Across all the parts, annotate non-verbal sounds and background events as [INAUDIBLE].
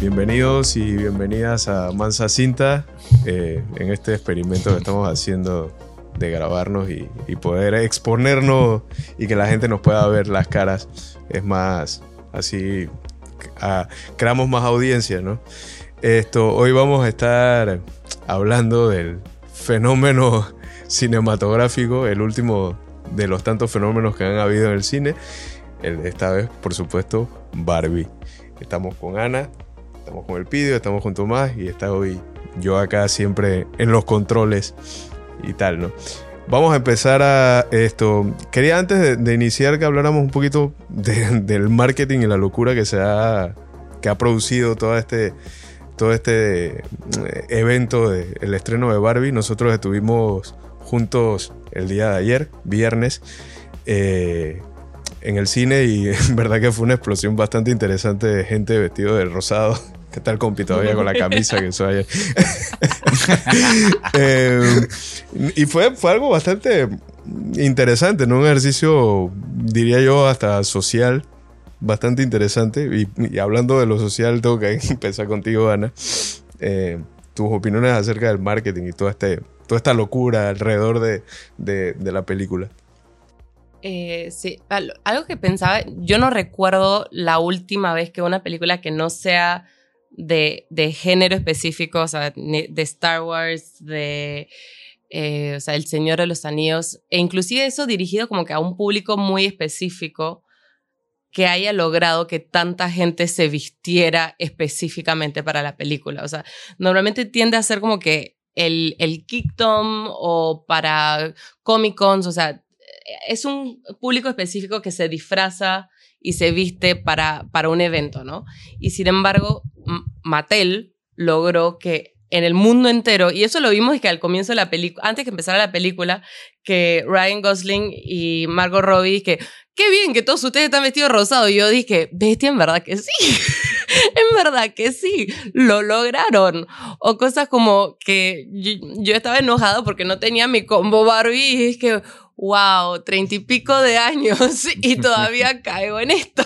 Bienvenidos y bienvenidas a Mansa Cinta eh, en este experimento que estamos haciendo de grabarnos y, poder exponernos y que la gente nos pueda ver las caras. Es más, así creamos más audiencia, ¿no? Esto, hoy vamos a estar hablando del fenómeno cinematográfico, el último de los tantos fenómenos que han habido en el cine. esta vez, por supuesto, Barbie. Estamos con Ana, estamos con el Pidio, estamos con Tomás y está hoy yo acá siempre en los controles y tal, ¿no? Vamos a empezar a esto. Quería antes de, iniciar que habláramos un poquito [LAUGHS] del marketing y la locura que se ha, que ha producido todo este, todo este eh, evento del estreno de Barbie. Nosotros estuvimos juntos el día de ayer, viernes. Eh, en el cine y [LAUGHS] en verdad que fue una explosión bastante interesante de gente vestido de rosado. ¿Qué tal, compi? Todavía con la [LAUGHS] camisa que soy ayer. [LAUGHS] Eh, y fue, fue algo bastante interesante, ¿no? Un ejercicio, diría yo, hasta social, bastante interesante. Y, hablando de lo social, tengo que [LAUGHS] empezar contigo, Ana. Eh, tus opiniones acerca del marketing y toda, este, toda esta locura alrededor de, de la película. Eh, sí, algo que pensaba, yo no recuerdo la última vez que una película que no sea de, género específico, o sea, de Star Wars, de, eh, o sea, El Señor de los Anillos, e inclusive eso dirigido como que a un público muy específico, que haya logrado que tanta gente se vistiera específicamente para la película. O sea, normalmente tiende a ser como que el, el Kickdom o para Comic Cons, o sea, es un público específico que se disfraza y se viste para, para un evento, ¿no? Y sin embargo, Mattel logró que en el mundo entero, y eso lo vimos que al comienzo de la película, antes que empezara la película, que Ryan Gosling y Margot Robbie, que qué bien que todos ustedes están vestidos rosados. Y yo dije, bestia, en verdad que sí. [LAUGHS] en verdad que sí, lo lograron. O cosas como que yo, estaba enojado porque no tenía mi combo Barbie y es que, wow, treinta y pico de años [LAUGHS] y todavía caigo en esto.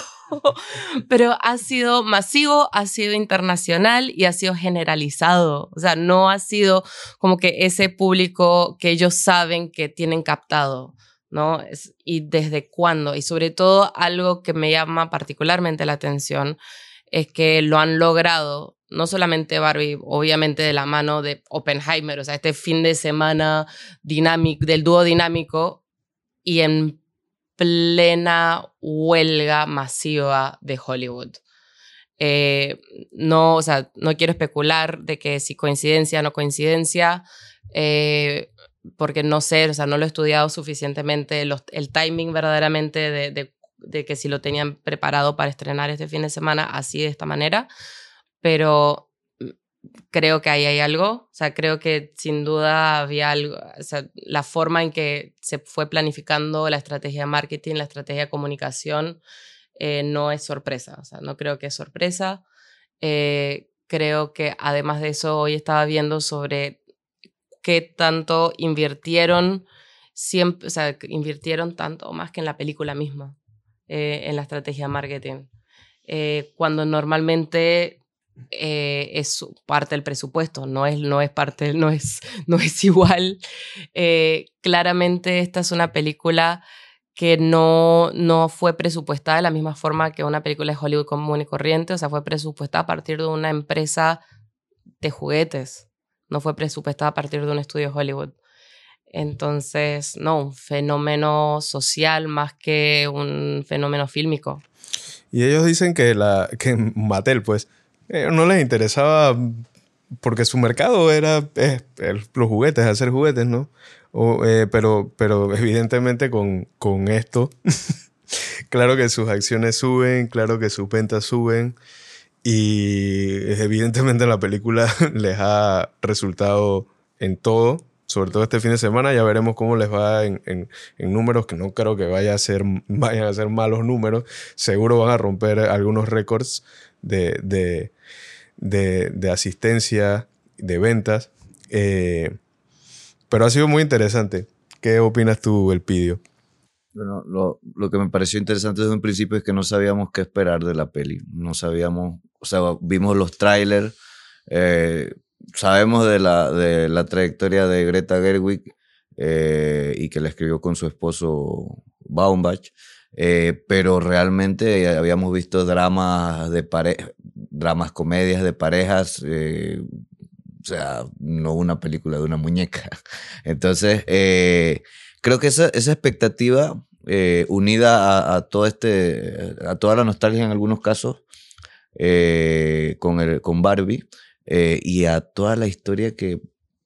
Pero ha sido masivo, ha sido internacional y ha sido generalizado. O sea, no ha sido como que ese público que ellos saben que tienen captado. ¿no? y desde cuándo. Y sobre todo algo que me llama particularmente la atención es que lo han logrado, no solamente Barbie, obviamente de la mano de Oppenheimer, o sea, este fin de semana dinámico, del dúo dinámico, y en plena huelga masiva de Hollywood. Eh, no, o sea, no quiero especular de que si coincidencia o no coincidencia, eh, porque no sé, o sea, no lo he estudiado suficientemente, el timing verdaderamente de, de, que si lo tenían preparado para estrenar este fin de semana así de esta manera, pero creo que ahí hay algo, o sea, creo que sin duda había algo, o sea, la forma en que se fue planificando la estrategia de marketing, la estrategia de comunicación, eh, no es sorpresa, o sea, no creo que es sorpresa. Eh, creo que además de eso, hoy estaba viendo sobre qué tanto invirtieron, siempre, o sea, invirtieron tanto más que en la película misma, eh, en la estrategia de marketing. cuando normalmente eh, es parte del presupuesto, no es, no es parte, no es, [LAUGHS] no es igual. Eh, claramente esta es una película que no, no fue presupuestada de la misma forma que una película de Hollywood común y corriente, o sea, fue presupuestada a partir de una empresa de juguetes, no fue presupuestada a partir de un estudio de Hollywood. Entonces, no, un fenómeno social más que un fenómeno fílmico. Y ellos dicen que, la, que Mattel, pues, eh, no les interesaba porque su mercado era los juguetes, hacer juguetes, ¿no? Eh, pero, pero evidentemente con, con esto, [LAUGHS] claro que sus acciones suben, claro que sus ventas suben y evidentemente la película [LAUGHS] les ha resultado en todo, sobre todo este fin de semana, ya veremos cómo les va en, en, números, que no creo que vaya a ser, [LAUGHS] vayan a ser malos números, seguro van a romper algunos récords de, de, asistencia, de ventas. Eh, pero ha sido muy interesante. ¿Qué opinas tú, Elpidio? Bueno, lo, lo, que me pareció interesante desde un principio es que no sabíamos qué esperar de la peli. No sabíamos, o sea, vimos los trailers, eh, sabemos de la, de la trayectoria de Greta Gerwig eh, y que la escribió con su esposo Baumbach, eh, pero realmente habíamos visto dramas de pareja, dramas, comedias de parejas, o sea, no una película de una muñeca. [LAUGHS] Entonces, creo que esa, esa expectativa eh, unida a, todo este, a toda la nostalgia en algunos casos eh, con, el, con Barbie eh, y a toda la historia que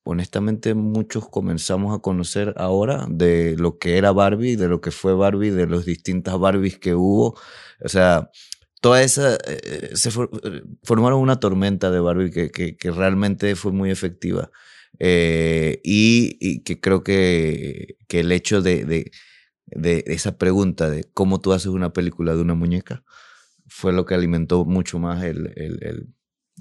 honestamente muchos comenzamos a conocer ahora de lo que era Barbie, de lo que fue Barbie, de las distintas Barbies que hubo. O sea, toda esa, se formaron una tormenta de Barbie que, que, realmente fue muy efectiva. y, que creo que, que el hecho de, de esa pregunta de cómo tú haces una película de una muñeca fue lo que alimentó mucho más el, el,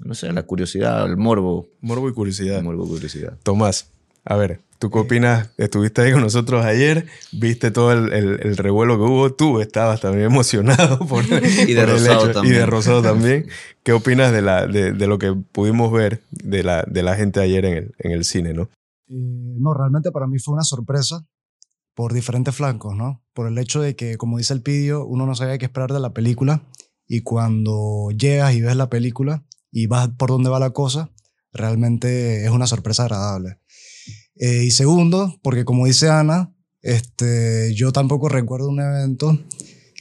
no sé, la curiosidad, el morbo. Morbo y curiosidad. Morbo y curiosidad. Tomás, a ver, ¿tú qué opinas? Estuviste ahí con nosotros ayer, viste todo el, el, revuelo que hubo, tú estabas también emocionado [LAUGHS] por, y de rosado también. Y de rosado [LAUGHS] también. ¿Qué opinas de, la, de, de, lo que pudimos ver de la, de la gente ayer en el, en el cine, no? Eh, no, realmente para mí fue una sorpresa por diferentes flancos, ¿no? Por el hecho de que, como dice el pidio, uno no sabía qué esperar de la película y cuando llegas y ves la película y vas por dónde va la cosa, realmente es una sorpresa agradable. Eh, y segundo, porque como dice Ana, este, yo tampoco recuerdo un evento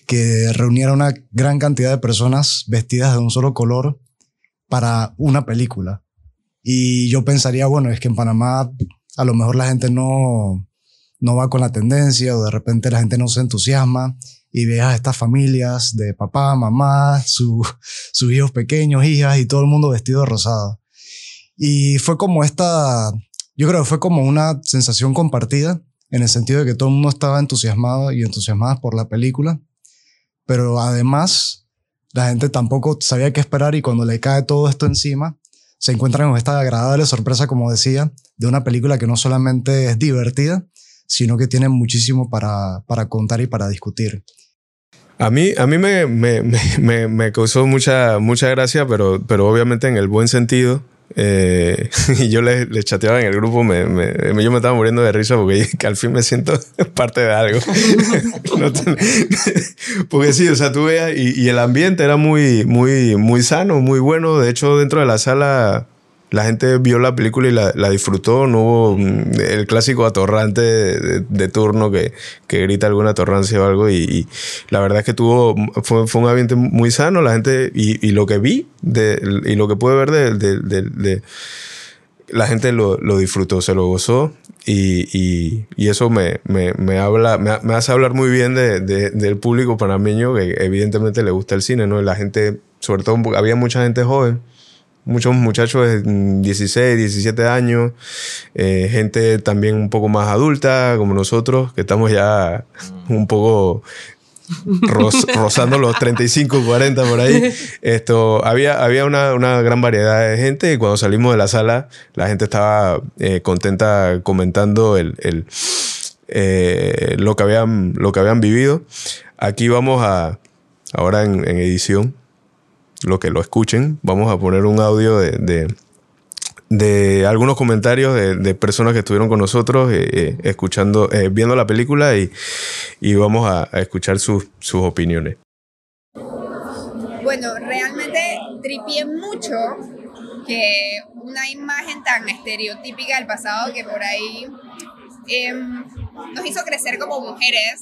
que reuniera una gran cantidad de personas vestidas de un solo color para una película. Y yo pensaría, bueno, es que en Panamá a lo mejor la gente no, no va con la tendencia o de repente la gente no se entusiasma y ves a estas familias de papá, mamá, [LAUGHS] sus hijos pequeños, hijas y todo el mundo vestido de rosado. Y fue como esta, yo creo que fue como una sensación compartida en el sentido de que todo el mundo estaba entusiasmado y entusiasmado por la película, pero además la gente tampoco sabía qué esperar y cuando le cae todo esto encima, se encuentran con esta agradable sorpresa, como decía, de una película que no solamente es divertida, sino que tienen muchísimo para, para contar y para discutir. A mí, a mí me, me, me, me, causó mucha, mucha gracia, pero, pero obviamente en el buen sentido. Eh, [LAUGHS] y yo le, le, chateaba en el grupo, me, me, yo me estaba muriendo de risa porque [LAUGHS] al fin me siento [LAUGHS] parte de algo. porque sí, o sea, tú veas, y, y, el ambiente era muy, muy, muy sano, muy bueno. De hecho, dentro de la sala la gente vio la película y la, disfrutó. No hubo mm, el clásico atorrante de, turno que, que, grita alguna atorrancia o algo. Y, la verdad es que tuvo, fue, un ambiente muy sano. La gente, y, y lo que vi de, y lo que pude ver de, de la gente lo, lo, disfrutó, se lo gozó. Y, y, y eso me, me, me habla, me, hace hablar muy bien del público panameño que evidentemente le gusta el cine, ¿no? La gente, sobre todo, había mucha gente joven muchos muchachos de 16, 17 años, eh, gente también un poco más adulta como nosotros, que estamos ya un poco [LAUGHS] rozando los 35, 40 por ahí. Esto, había había una, una, gran variedad de gente y cuando salimos de la sala la gente estaba eh, contenta comentando el, el eh, lo, que habían, lo que habían vivido. Aquí vamos a, ahora en, en edición, lo que lo escuchen, vamos a poner un audio de, de, algunos comentarios de, personas que estuvieron con nosotros eh, eh, escuchando, eh, viendo la película y, vamos a, escuchar sus, sus opiniones. Bueno, realmente tripié mucho que una imagen tan estereotípica del pasado que por ahí em, nos hizo crecer como mujeres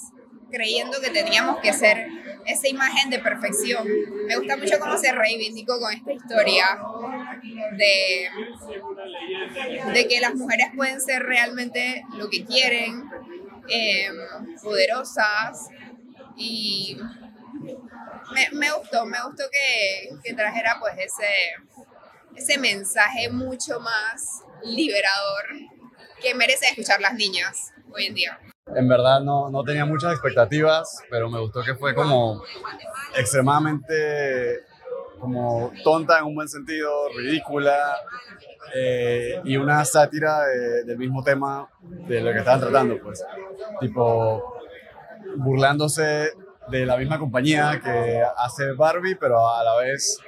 creyendo que teníamos que ser esa imagen de perfección. Me gusta mucho cómo se reivindicó con esta historia de, que las mujeres pueden ser realmente lo que quieren, em, poderosas y me, gustó, me gustó que, trajera pues ese, ese mensaje mucho más liberador que merece escuchar las niñas hoy en día. En verdad no, no tenía muchas expectativas, pero me gustó que fue como extremadamente como tonta en un buen sentido, ridícula eh, y una sátira del mismo tema de lo que estaban tratando, pues. Tipo, burlándose de la misma compañía que hace Barbie, pero a la vez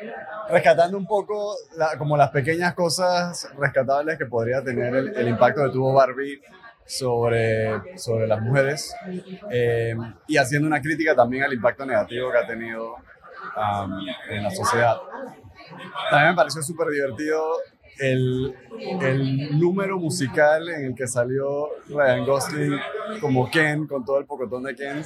rescatando un poco como las pequeñas cosas rescatables que podría tener el, el impacto que tuvo Barbie sobre, sobre las mujeres eh, y haciendo una crítica también al impacto negativo que ha tenido en la sociedad. También me pareció súper divertido el, el, número musical en el que salió Ryan Gosling como Ken, con todo el pocotón de Ken,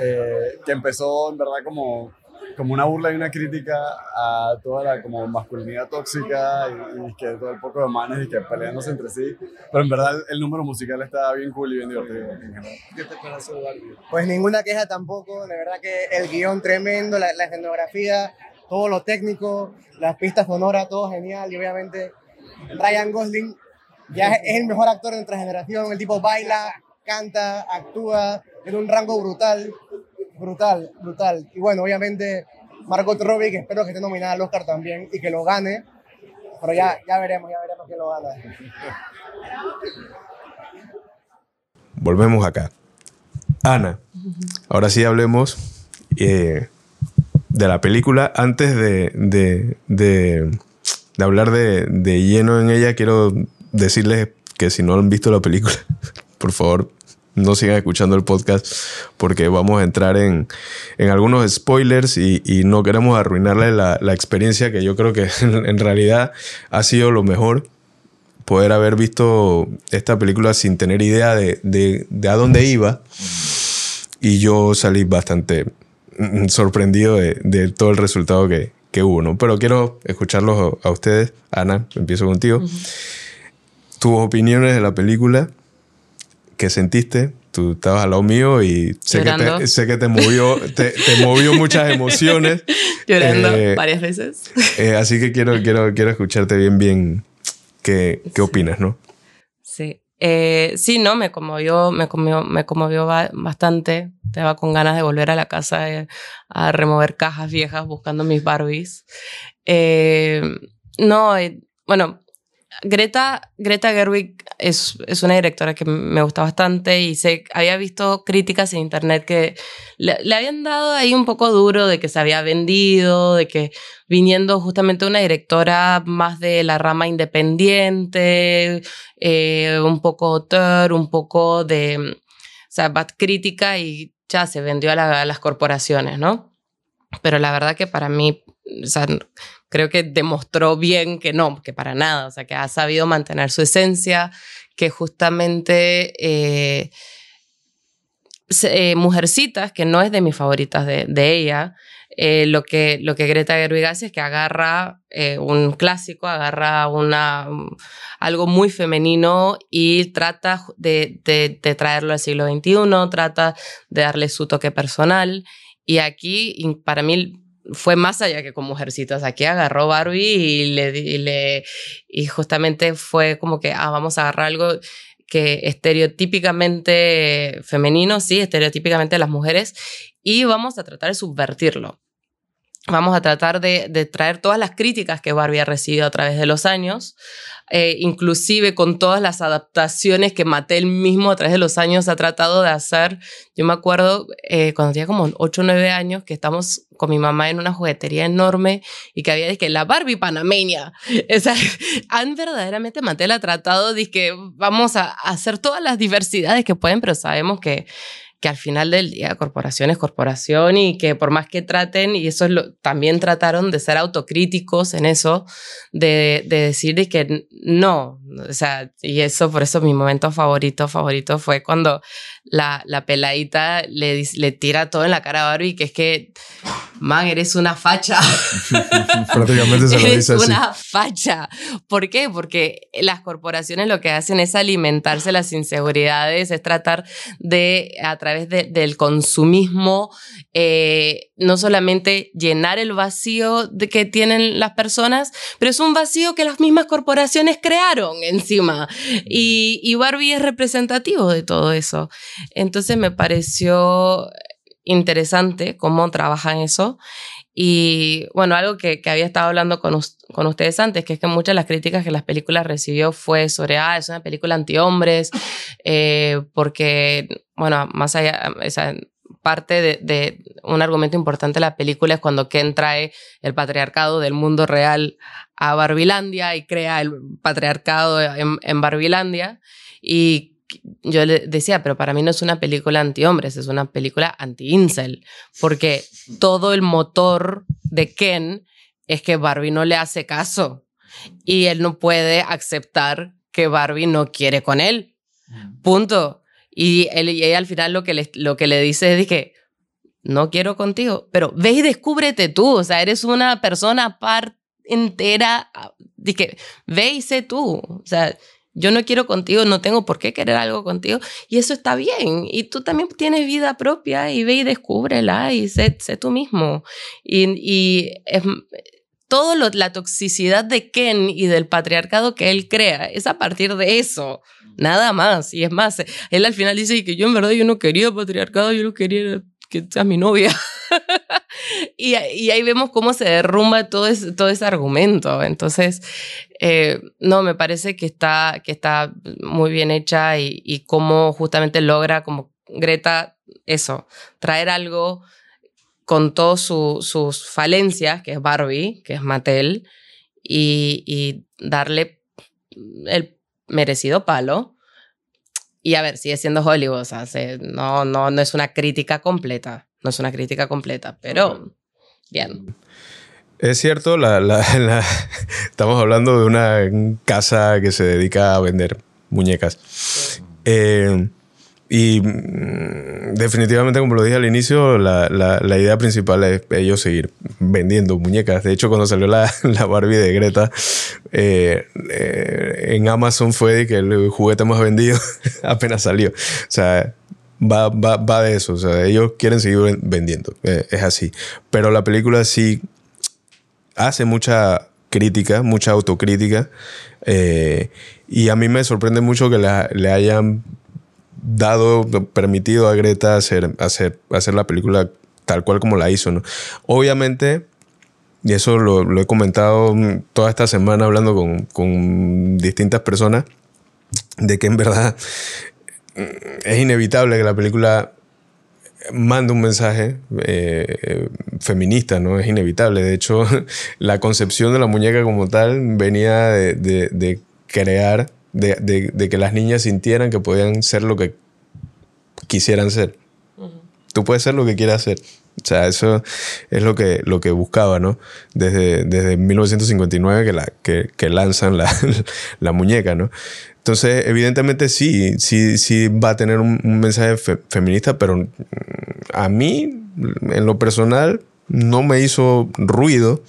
eh, que empezó en verdad como como una burla y una crítica a toda la como masculinidad tóxica y, que todo el poco de manes y que peleándose entre sí. Pero en verdad el número musical está bien cool y bien divertido. ¿Qué te Barbie? Pues ninguna queja tampoco. De verdad que el guion tremendo, la, la escenografía, todo lo técnico, las pistas sonoras, todo genial. Y obviamente Ryan Gosling ya es el mejor actor de nuestra generación. El tipo baila, canta, actúa, en un rango brutal brutal, brutal. Y bueno, obviamente Margot Robbie, que espero que esté nominada al Oscar también y que lo gane. Pero ya, ya veremos, ya veremos quién lo gana. Volvemos acá. Ana, ahora sí hablemos eh, de la película. Antes de, de, de, de hablar de lleno en ella, quiero decirles que si no han visto la película, [LAUGHS] por favor, no sigan escuchando el podcast porque vamos a entrar en, algunos spoilers y, no queremos arruinarle la, experiencia que yo creo que [LAUGHS] en, realidad ha sido lo mejor poder haber visto esta película sin tener idea de, a dónde iba y yo salí bastante sorprendido de, todo el resultado que, hubo, ¿no? Pero quiero escucharlos a, ustedes. Ana, empiezo contigo. Tus opiniones de la película ¿Qué sentiste? Tú estabas al lado mío y sé, que te, sé que te, movió, te, movió muchas emociones. [LAUGHS] Llorando eh, varias veces. Eh, así que quiero, quiero, quiero escucharte bien, bien. ¿Qué, qué opinas, no? Sí. Eh, sí, no, me conmovió, me conmovió, me conmovió bastante. Estaba con ganas de volver a la casa a remover cajas viejas buscando mis Barbies. no, bueno, Greta, Greta Gerwig es, es, una directora que me gusta bastante y sé, había visto críticas en internet que le, habían dado ahí un poco duro de que se había vendido, de que viniendo justamente una directora más de la rama independiente, eh, un poco autor, un poco de, o sea, bad crítica y ya se vendió a, a las corporaciones, ¿no? Pero la verdad que para mí, o sea, creo que demostró bien que no, que para nada, o sea, que ha sabido mantener su esencia, que justamente eh, eh, Mujercitas, que no es de mis favoritas de, ella, eh, lo, que, lo que Greta Gerwig hace es que agarra un clásico, agarra una, algo muy femenino y trata de, de, de, traerlo al siglo XXI, trata de darle su toque personal. Y aquí, para mí, fue más allá que con Mujercitas. Aquí agarró Barbie y, le, y, le, y justamente fue como que, ah, vamos a agarrar algo que estereotípicamente femenino, sí, estereotípicamente las mujeres, y vamos a tratar de subvertirlo. Vamos a tratar de, de traer todas las críticas que Barbie ha recibido a través de los años, eh, inclusive con todas las adaptaciones que Mattel mismo a través de los años ha tratado de hacer. Yo me acuerdo eh, cuando tenía como 8 o 9 años que estamos con mi mamá en una juguetería enorme y que había que la Barbie panameña. [LAUGHS] O sea, han verdaderamente Mattel ha tratado de que vamos a hacer todas las diversidades que pueden, pero sabemos que que al final del día corporación es corporación y que por más que traten, y eso es lo, también trataron de ser autocríticos en eso, de, de decir de que no, o sea, y eso por eso mi momento favorito, favorito fue cuando la, la peladita le, le tira todo en la cara a Barbie, que es que, man, eres una facha. [LAUGHS] Prácticamente se lo dice así. una facha. ¿Por qué? Porque las corporaciones lo que hacen es alimentarse las inseguridades, es tratar de, a través del consumismo, eh, no solamente llenar el vacío de que tienen las personas, pero es un vacío que las mismas corporaciones crearon encima. Y, y Barbie es representativo de todo eso. Entonces me pareció interesante cómo trabajan eso. Y bueno, algo que, que había estado hablando con, con, ustedes antes, que es que muchas de las críticas que las películas recibió fue sobre, ah, es una película antihombres, eh, porque, bueno, más allá, parte de, de un argumento importante de la película es cuando Ken trae el patriarcado del mundo real a Barbilandia y crea el patriarcado en, en Barbilandia. Y yo le decía, pero para mí no es una película anti-hombres, es una película anti-incel, porque todo el motor de Ken es que Barbie no le hace caso y él no puede aceptar que Barbie no quiere con él. Punto. Y, él, y ella al final lo que le, lo que le dice es que no quiero contigo, pero ve y descúbrete tú, o sea, eres una persona par entera, de que ve y sé tú, o sea, yo no quiero contigo, no tengo por qué querer algo contigo. Y eso está bien. Y tú también tienes vida propia y ve y descúbrela y sé, sé tú mismo. Y, y es, todo la toxicidad de Ken y del patriarcado que él crea es a partir de eso. Nada más. Y es más, él al final dice que yo en verdad yo no quería patriarcado, yo no quería que seas mi novia. [LAUGHS] [LAUGHS] y, y, ahí vemos cómo se derrumba todo ese, todo ese argumento. Entonces, eh, no, me parece que está, que está muy bien hecha y, y cómo justamente logra como Greta eso, traer algo con todas su, sus falencias, que es Barbie, que es Mattel, y, y darle el merecido palo y a ver, sigue siendo Hollywood, o sea, se, no, no, no es una crítica completa, no es una crítica completa, pero bien. Es cierto, la, la, la, [LAUGHS] estamos hablando de una casa que se dedica a vender muñecas. Eh, y mm, definitivamente, como lo dije al inicio, la, la, la, idea principal es ellos seguir vendiendo muñecas. De hecho, cuando salió la, [LAUGHS] la Barbie de Greta, eh, eh, en Amazon fue que el juguete más vendido [LAUGHS] apenas salió. O sea, va, va, va de eso. O sea, ellos quieren seguir vendiendo. Eh, es así. Pero la película sí hace mucha crítica, mucha autocrítica. Eh, y a mí me sorprende mucho que la, le hayan dado, permitido a Greta hacer, hacer, hacer la película tal cual como la hizo. ¿no? Obviamente, y eso lo, lo, he comentado toda esta semana hablando con, con distintas personas, de que en verdad es inevitable que la película mande un mensaje eh, feminista, ¿no? Es inevitable. De hecho, [LAUGHS] la concepción de la muñeca como tal venía de, de, de crear de, de, de, que las niñas sintieran que podían ser lo que quisieran ser. Uh -huh. Tú puedes ser lo que quieras ser. O sea, eso es lo que, lo que buscaba, ¿no? Desde, desde 1959 que, la, que, que lanzan la, [LAUGHS] la, muñeca, ¿no? Entonces, evidentemente sí, sí, sí va a tener un, mensaje fe feminista, pero a mí, en lo personal, no me hizo ruido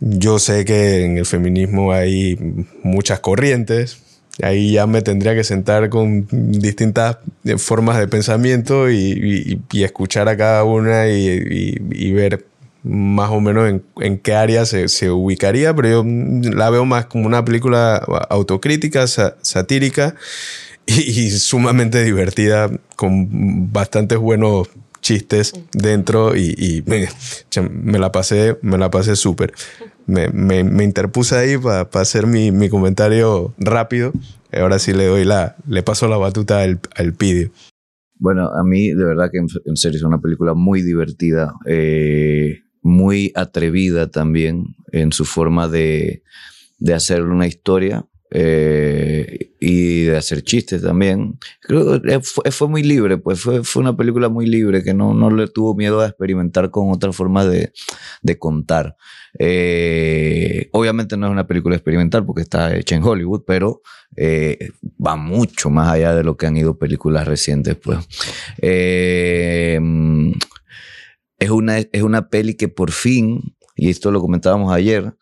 yo sé que en el feminismo hay muchas corrientes. Ahí ya me tendría que sentar con distintas formas de pensamiento y, escuchar a cada una y ver más o menos en, en qué área se, se, ubicaría, pero yo la veo más como una película autocrítica, sa satírica [LAUGHS] y, sumamente divertida, con bastantes buenos chistes dentro y, y me, me, la pasé, me la pasé súper. Me, me, me, interpuse ahí para pa hacer mi, mi, comentario rápido. Ahora sí le doy la, le paso la batuta al, al pidio. Bueno, a mí de verdad que en, en serio es una película muy divertida, eh, muy atrevida también en su forma de, de hacer una historia eh, y de hacer chistes también. Creo que fue, fue muy libre, pues fue, fue, una película muy libre que no, no le tuvo miedo a experimentar con otra forma de, de contar. Eh, obviamente no es una película experimental porque está hecha en Hollywood, pero eh, va mucho más allá de lo que han ido películas recientes, pues. Es, una, es una peli que por fin, y esto lo comentábamos ayer,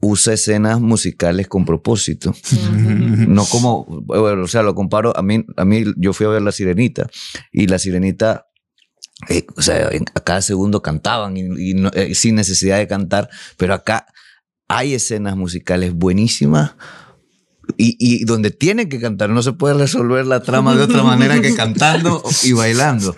usa escenas musicales con propósito. no como, bueno, o sea, lo comparo, a mí, a mí yo fui a ver La Sirenita y La Sirenita, eh, o sea, a cada segundo cantaban y, y no, eh, sin necesidad de cantar, pero acá hay escenas musicales buenísimas. Y, y, donde tienen que cantar, no se puede resolver la trama de otra manera que cantando y bailando.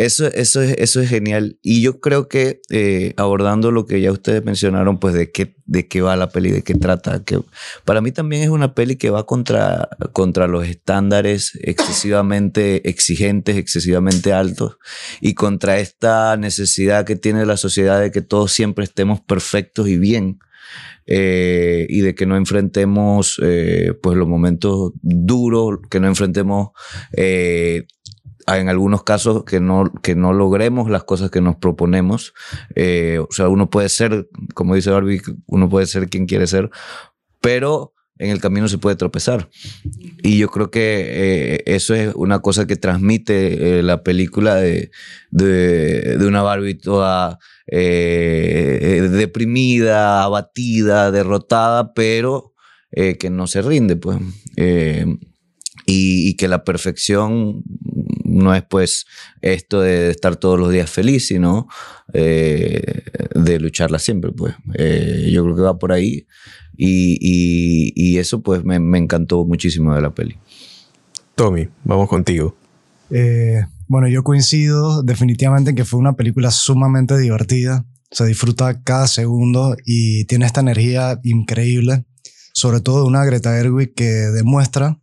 Eso, eso, es, eso es genial. Y yo creo que eh, abordando lo que ya ustedes mencionaron, pues de qué, de qué va la peli, de qué trata, que para mí también es una peli que va contra, contra los estándares excesivamente exigentes, excesivamente altos, y contra esta necesidad que tiene la sociedad de que todos siempre estemos perfectos y bien. Eh, y de que no enfrentemos eh, pues los momentos duros, que no enfrentemos en algunos casos que no, que no logremos las cosas que nos proponemos. Eh, o sea, uno puede ser, como dice Barbie, uno puede ser quien quiere ser, pero en el camino se puede tropezar. Y yo creo que eh, eso es una cosa que transmite eh, la película de, de, de una Barbie toda deprimida, abatida, derrotada, pero que no se rinde, pues. Y, y, que la perfección no es pues esto de estar todos los días feliz, sino eh, de lucharla siempre, pues. Eh, yo creo que va por ahí y, y, y eso pues me, me, encantó muchísimo de la peli. Tommy, vamos contigo. Eh, bueno, yo coincido definitivamente en que fue una película sumamente divertida. Se disfruta cada segundo y tiene esta energía increíble, sobre todo de una Greta Gerwig que demuestra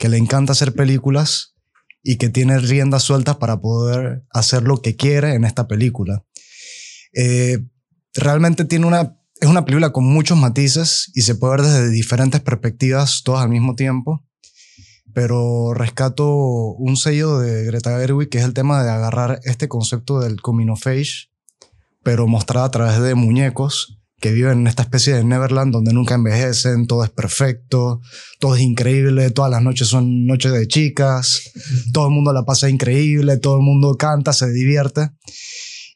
que le encanta hacer películas y que tiene riendas sueltas para poder hacer lo que quiere en esta película. Eh, realmente tiene una, es una película con muchos matices y se puede ver desde diferentes perspectivas, todas al mismo tiempo. Pero rescato un sello de Greta Gerwig, que es el tema de agarrar este concepto del coming of age, pero mostrado a través de muñecos que viven en esta especie de Neverland donde nunca envejecen, todo es perfecto, todo es increíble, todas las noches son noches de chicas, todo el mundo la pasa increíble, todo el mundo canta, se divierte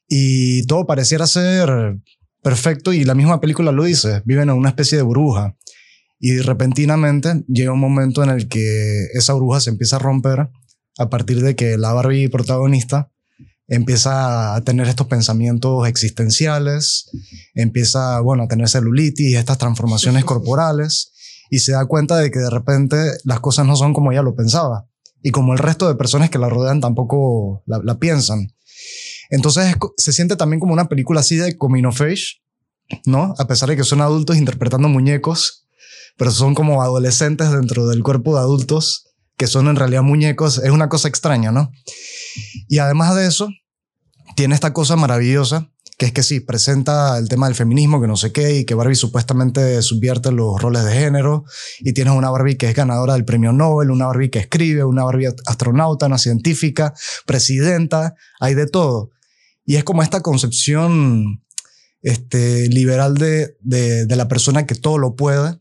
y todo pareciera ser perfecto y la misma película lo dice, viven en una especie de burbuja y repentinamente llega un momento en el que esa burbuja se empieza a romper a partir de que la Barbie protagonista empieza a tener estos pensamientos existenciales, empieza, bueno, a tener celulitis estas transformaciones [LAUGHS] corporales y se da cuenta de que de repente las cosas no son como ella lo pensaba y como el resto de personas que la rodean tampoco la, la piensan. Entonces se siente también como una película así de coming of age, ¿no? A pesar de que son adultos interpretando muñecos, pero son como adolescentes dentro del cuerpo de adultos que son en realidad muñecos, es una cosa extraña, ¿no? Y además de eso, tiene esta cosa maravillosa, que es que sí, presenta el tema del feminismo, que no sé qué, y que Barbie supuestamente subvierte los roles de género, y tienes una Barbie que es ganadora del premio Nobel, una Barbie que escribe, una Barbie astronauta, una científica, presidenta, hay de todo. Y es como esta concepción este, liberal de, de, de la persona que todo lo puede,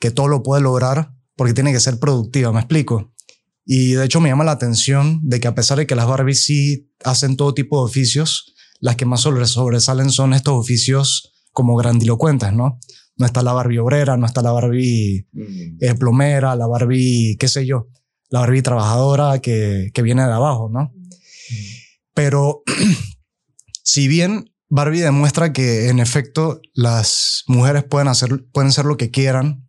que todo lo puede lograr, porque tiene que ser productiva, me explico. Y de hecho me llama la atención de que a pesar de que las Barbies sí hacen todo tipo de oficios, las que más sobresalen son estos oficios como grandilocuentes, ¿no? No está la Barbie obrera, no está la Barbie eh, plomera, la Barbie, qué sé yo, la Barbie trabajadora que, que viene de abajo, ¿no? Pero [CLEARS THROAT] si bien Barbie demuestra que en efecto las mujeres pueden hacer, pueden ser lo que quieran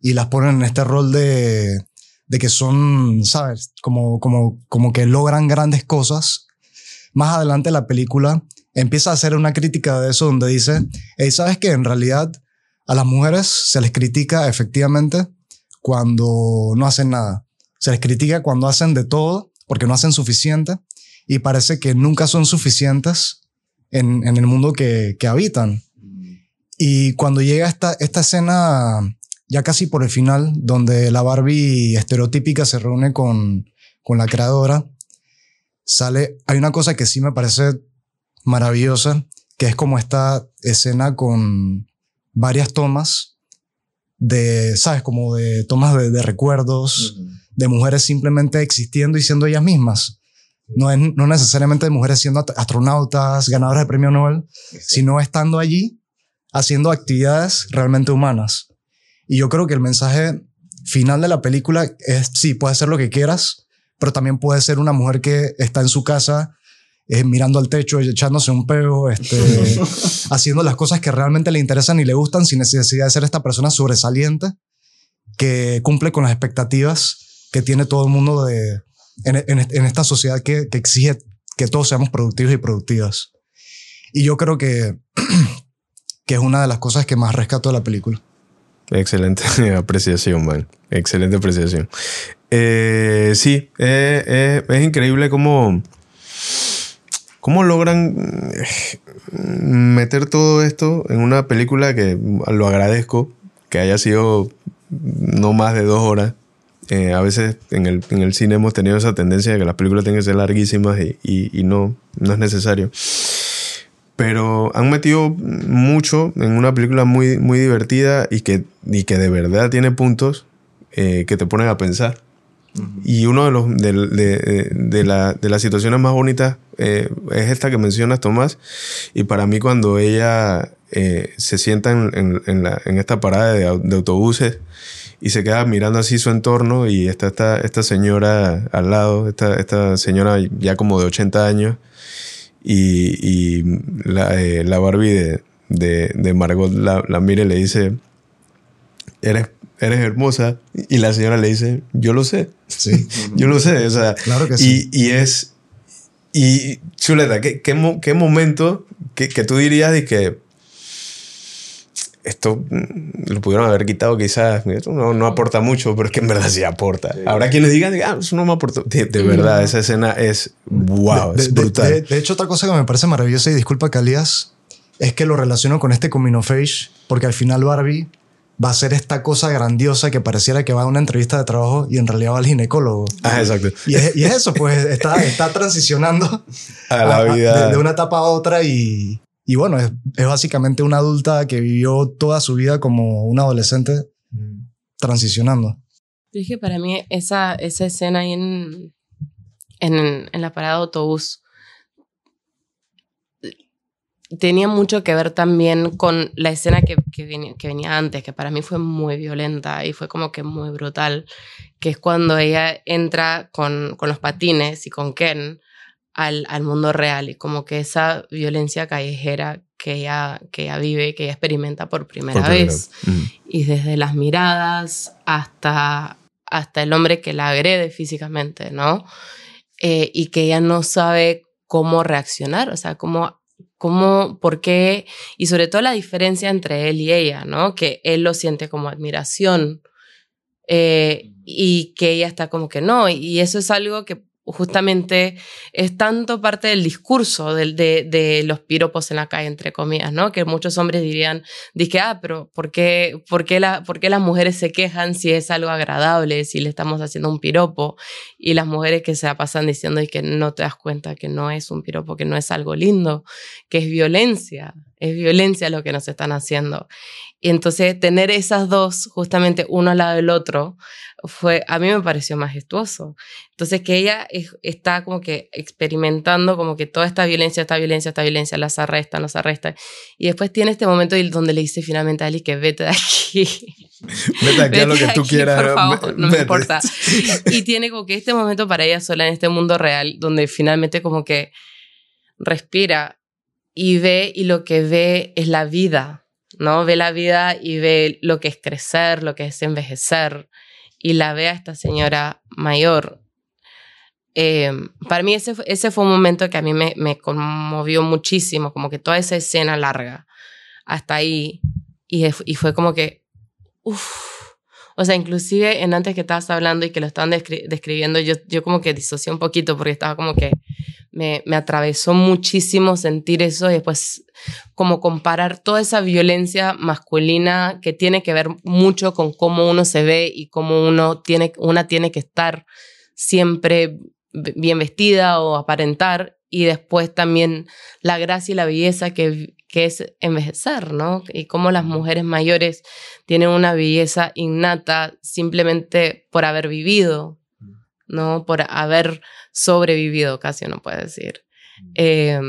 y las ponen en este rol de, de que son, ¿sabes? Como, como, como que logran grandes cosas. Más adelante la película empieza a hacer una crítica de eso donde dice, hey, ¿sabes que En realidad a las mujeres se les critica efectivamente cuando no hacen nada. Se les critica cuando hacen de todo porque no hacen suficiente y parece que nunca son suficientes en, en el mundo que, que habitan. Y cuando llega esta, esta escena ya casi por el final, donde la Barbie estereotípica se reúne con, con la creadora, sale, hay una cosa que sí me parece maravillosa, que es como esta escena con varias tomas de, ¿sabes? Como de tomas de, de recuerdos, uh -huh. de mujeres simplemente existiendo y siendo ellas mismas. No, es, no necesariamente de mujeres siendo astronautas, ganadoras de premio Nobel, sino estando allí haciendo actividades realmente humanas. Y yo creo que el mensaje final de la película es, sí, puede ser lo que quieras, pero también puede ser una mujer que está en su casa eh, mirando al techo, echándose un peo, este, [LAUGHS] haciendo las cosas que realmente le interesan y le gustan sin necesidad de ser esta persona sobresaliente que cumple con las expectativas que tiene todo el mundo de, en, en, en esta sociedad que, que, exige que todos seamos productivos y productivas. Y yo creo que, [CLEARS THROAT] que es una de las cosas que más rescato de la película. Excelente [LAUGHS] apreciación, man. Excelente apreciación. Eh, sí, eh, eh, es increíble cómo, cómo logran meter todo esto en una película que lo agradezco, que haya sido no más de dos horas. a veces en el, en el, cine hemos tenido esa tendencia de que las películas tienen que ser larguísimas y, y, y no, no es necesario pero han metido mucho en una película muy, muy divertida y que, y que de verdad tiene puntos eh, que te ponen a pensar. Y uno de, los, de, de, de, la, de las situaciones más bonitas eh, es esta que mencionas, Tomás. Y para mí cuando ella eh, se sienta en, en, la, en, esta parada de, autobuses y se queda mirando así su entorno y está esta, esta señora al lado, esta, esta señora ya como de 80 años y, la, eh, la, Barbie de, de, Margot la, la mira y le dice, eres, eres hermosa. Y la señora le dice, yo lo sé. Sí. [LAUGHS] yo lo sé. O sea, claro que sí. Y, y es... Y chuleta, ¿qué, qué, qué momento que, que, tú dirías de que esto mm, lo pudieron haber quitado quizás, esto no, no, aporta mucho, pero es que en verdad sí aporta. Sí. Habrá quienes digan, ah, eso no me aportó. De, de verdad, esa escena es wow, de, es brutal. De, de, hecho, otra cosa que me parece maravillosa, y disculpa Calías, es que lo relaciono con este coming of age, porque al final Barbie va a ser esta cosa grandiosa que pareciera que va a una entrevista de trabajo y en realidad va al ginecólogo. Ah, exacto. Y es, y es eso, pues está, está transicionando [LAUGHS] a la vida. A, de, de, una etapa a otra y, y bueno, es, básicamente una adulta que vivió toda su vida como una adolescente transicionando. Yo dije, para mí esa, esa escena ahí en, en, en la parada de autobús tenía mucho que ver también con la escena que, que, venía, que, venía, antes, que para mí fue muy violenta y fue como que muy brutal, que es cuando ella entra con, con los patines y con Ken al, al, mundo real y como que esa violencia callejera que ella, que ella vive, que ella experimenta por primera por vez. Y desde las miradas hasta, hasta el hombre que la agrede físicamente, ¿no? Eh, y que ella no sabe cómo reaccionar, o sea, cómo cómo, por qué, y sobre todo la diferencia entre él y ella, ¿no? Que él lo siente como admiración eh, y que ella está como que no, y eso es algo que justamente es tanto parte del discurso de, los piropos en la calle, entre comillas, ¿no? Que muchos hombres dirían, dije, ah, pero ¿por qué, por, qué ¿por qué las mujeres se quejan si es algo agradable, si le estamos haciendo un piropo? Y las mujeres que se la pasan diciendo y que no te das cuenta que no es un piropo, que no es algo lindo, que es violencia, es violencia lo que nos están haciendo. Y entonces tener esas dos, justamente uno al lado del otro, fue, a mí me pareció majestuoso. Entonces que ella es, está como que experimentando como que toda esta violencia, esta violencia, esta violencia, las arresta, nos arresta. Y después tiene este momento donde le dice finalmente a Ali que vete de aquí. [LAUGHS] Vete aquí a lo que tú aquí, quieras. Por favor, no me importa. [LAUGHS] Y tiene como que este momento para ella sola en este mundo real, donde finalmente como que respira y ve y lo que ve es la vida ¿no? Ve la vida y ve lo que es crecer, lo que es envejecer, y la ve a esta señora mayor. Eh, para mí ese, ese fue un momento que a mí me, me, conmovió muchísimo, como que toda esa escena larga, hasta ahí, y, y fue como que, uff. O sea, inclusive en antes que estabas hablando y que lo estaban descri describiendo, yo, yo como que disocié un poquito porque estaba como que me, atravesó muchísimo sentir eso y después como comparar toda esa violencia masculina que tiene que ver mucho con cómo uno se ve y cómo uno tiene, una tiene que estar siempre bien vestida o aparentar y después también la gracia y la belleza que, que es envejecer, ¿no? Y cómo las mujeres mayores tienen una belleza innata simplemente por haber vivido, ¿no? Por haber sobrevivido, casi uno puede decir. Eh,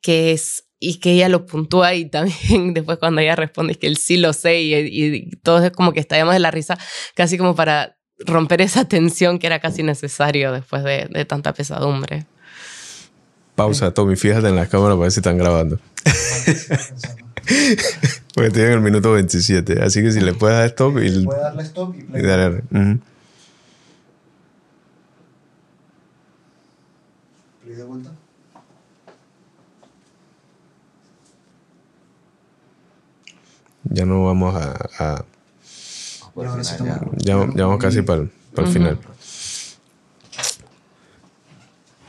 que es, y que ella lo puntúa y también [LAUGHS] después cuando ella responde es que él sí lo sé y, y, todos es como que estallamos de la risa, casi como para romper esa tensión que era casi necesario después de, de tanta pesadumbre. Pausa, Tommy, fíjate en la cámara para ver si están grabando. [LAUGHS] Porque tienen el minuto 27, así que si le puedes dar stop y... Puede darle stop y play. Y darle, uh -huh. Ya no vamos a. a bueno, ya, vamos casi para el, para el final.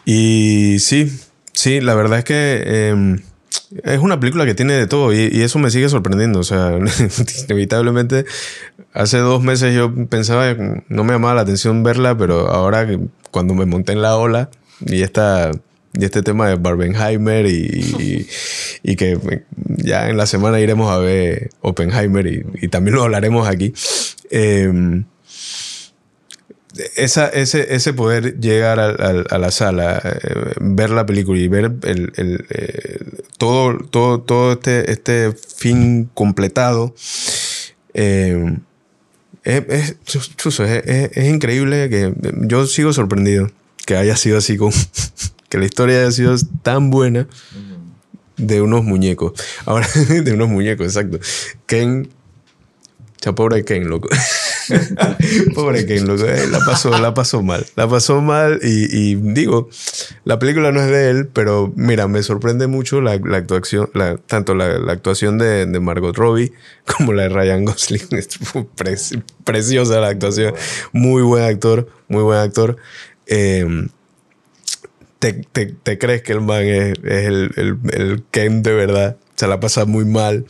Y sí, sí, la verdad es que em, es una película que tiene de todo y, y eso me sigue sorprendiendo. O sea, [LAUGHS] inevitablemente, hace dos meses yo pensaba, no me llamaba la atención verla, pero ahora cuando me monté en la ola, y esta... Y este tema de Barbenheimer y, y- que ya en la semana iremos a ver Oppenheimer y, y también lo hablaremos aquí. Eh, esa, ese, ese poder llegar a, la sala, eh, ver la película y ver el, el, eh, todo, todo, todo este, este fin completado, chuzo, es, es- es increíble que yo sigo sorprendido que haya sido así con [LAUGHS] que la historia haya sido tan buena de unos muñecos. Ahora, [LAUGHS] de unos muñecos, exacto. Ken, cha pobre Ken, loco. [LAUGHS] Pobre Ken, loco. eh, la pasó, la pasó mal. La pasó mal y, y digo, la película no es de él, pero mira, me sorprende mucho la, la actuación, la- tanto la, la actuación de, de Margot Robbie como la de Ryan Gosling. Pre- preciosa la actuación. Muy buen actor, muy buen actor. Eh, te, te- te crees que el man es, es el, el, el Ken de verdad. Se la pasa muy mal.